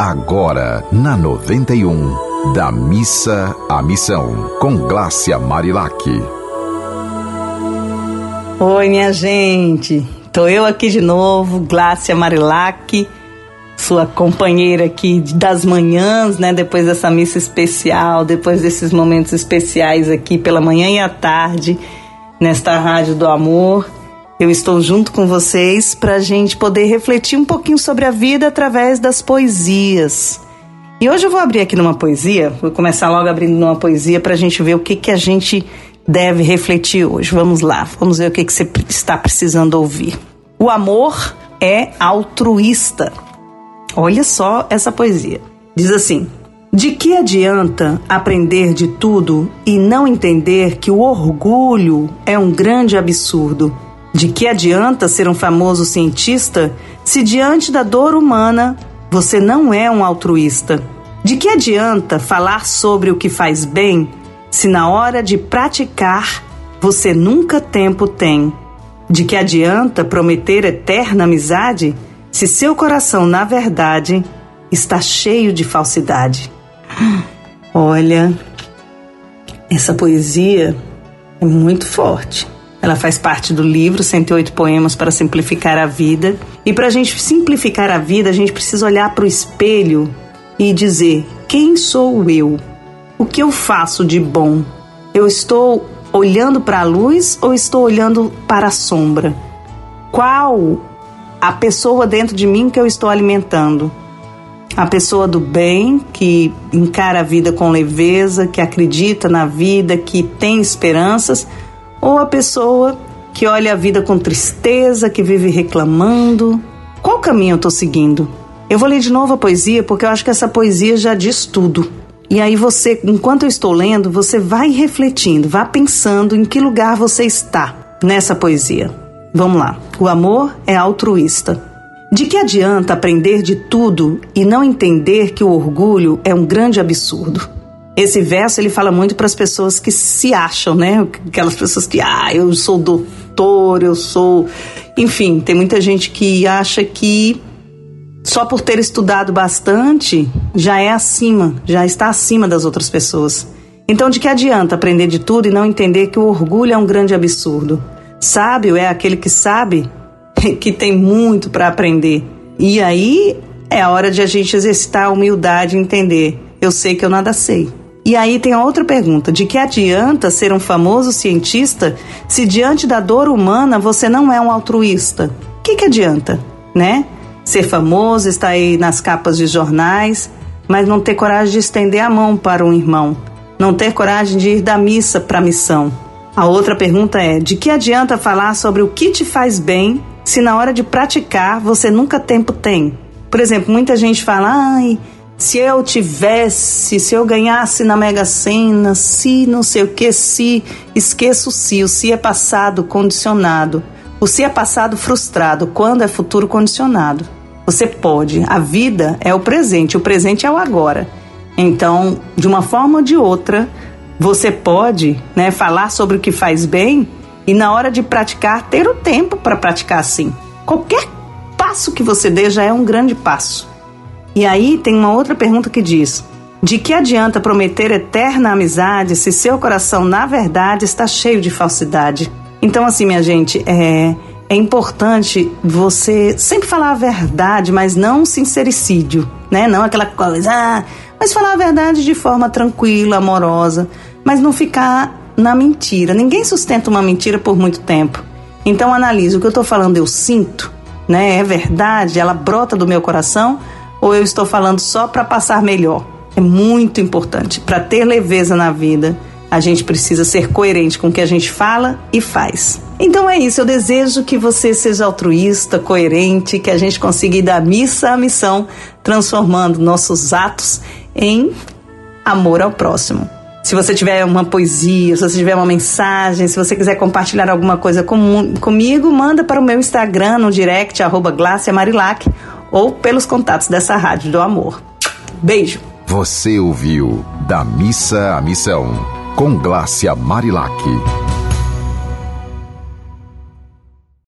agora na 91, da missa à missão, com Glácia Marilac. Oi, minha gente. Tô eu aqui de novo, Glácia Marilac, sua companheira aqui das manhãs, né? Depois dessa missa especial, depois desses momentos especiais aqui pela manhã e à tarde, nesta Rádio do Amor. Eu estou junto com vocês para a gente poder refletir um pouquinho sobre a vida através das poesias. E hoje eu vou abrir aqui numa poesia, vou começar logo abrindo numa poesia para a gente ver o que, que a gente deve refletir hoje. Vamos lá, vamos ver o que, que você está precisando ouvir. O amor é altruísta. Olha só essa poesia. Diz assim: De que adianta aprender de tudo e não entender que o orgulho é um grande absurdo? De que adianta ser um famoso cientista se diante da dor humana você não é um altruísta? De que adianta falar sobre o que faz bem se na hora de praticar você nunca tempo tem? De que adianta prometer eterna amizade se seu coração, na verdade, está cheio de falsidade? Olha, essa poesia é muito forte. Ela faz parte do livro 108 Poemas para Simplificar a Vida. E para a gente simplificar a vida, a gente precisa olhar para o espelho e dizer: quem sou eu? O que eu faço de bom? Eu estou olhando para a luz ou estou olhando para a sombra? Qual a pessoa dentro de mim que eu estou alimentando? A pessoa do bem, que encara a vida com leveza, que acredita na vida, que tem esperanças ou a pessoa que olha a vida com tristeza, que vive reclamando. Qual caminho eu estou seguindo? Eu vou ler de novo a poesia porque eu acho que essa poesia já diz tudo. E aí você, enquanto eu estou lendo, você vai refletindo, vá pensando em que lugar você está nessa poesia. Vamos lá. O amor é altruísta. De que adianta aprender de tudo e não entender que o orgulho é um grande absurdo? Esse verso ele fala muito para as pessoas que se acham, né? Aquelas pessoas que, ah, eu sou doutor, eu sou. Enfim, tem muita gente que acha que só por ter estudado bastante já é acima, já está acima das outras pessoas. Então, de que adianta aprender de tudo e não entender que o orgulho é um grande absurdo? Sábio é aquele que sabe que tem muito para aprender. E aí é a hora de a gente exercitar a humildade e entender: eu sei que eu nada sei. E aí tem a outra pergunta: de que adianta ser um famoso cientista se diante da dor humana você não é um altruísta? O que, que adianta, né? Ser famoso, estar aí nas capas de jornais, mas não ter coragem de estender a mão para um irmão, não ter coragem de ir da missa para a missão. A outra pergunta é: de que adianta falar sobre o que te faz bem se na hora de praticar você nunca tempo tem? Por exemplo, muita gente fala: ai se eu tivesse, se eu ganhasse na Mega Sena, se não sei o que, se, esqueça o se, o se é passado condicionado. O se é passado frustrado, quando é futuro condicionado. Você pode, a vida é o presente, o presente é o agora. Então, de uma forma ou de outra, você pode né, falar sobre o que faz bem e na hora de praticar, ter o tempo para praticar assim. Qualquer passo que você dê já é um grande passo. E aí tem uma outra pergunta que diz: De que adianta prometer eterna amizade se seu coração, na verdade, está cheio de falsidade? Então, assim, minha gente, é, é importante você sempre falar a verdade, mas não sincericídio, né? Não aquela coisa, ah, mas falar a verdade de forma tranquila, amorosa, mas não ficar na mentira. Ninguém sustenta uma mentira por muito tempo. Então analise o que eu estou falando, eu sinto, né? É verdade, ela brota do meu coração ou eu estou falando só para passar melhor? É muito importante. Para ter leveza na vida, a gente precisa ser coerente com o que a gente fala e faz. Então é isso, eu desejo que você seja altruísta, coerente, que a gente consiga ir da missa à missão, transformando nossos atos em amor ao próximo. Se você tiver uma poesia, se você tiver uma mensagem, se você quiser compartilhar alguma coisa com, comigo, manda para o meu Instagram no direct, arroba Marilac, ou pelos contatos dessa Rádio do Amor. Beijo! Você ouviu Da Missa à Missão, com Glácia Marilac.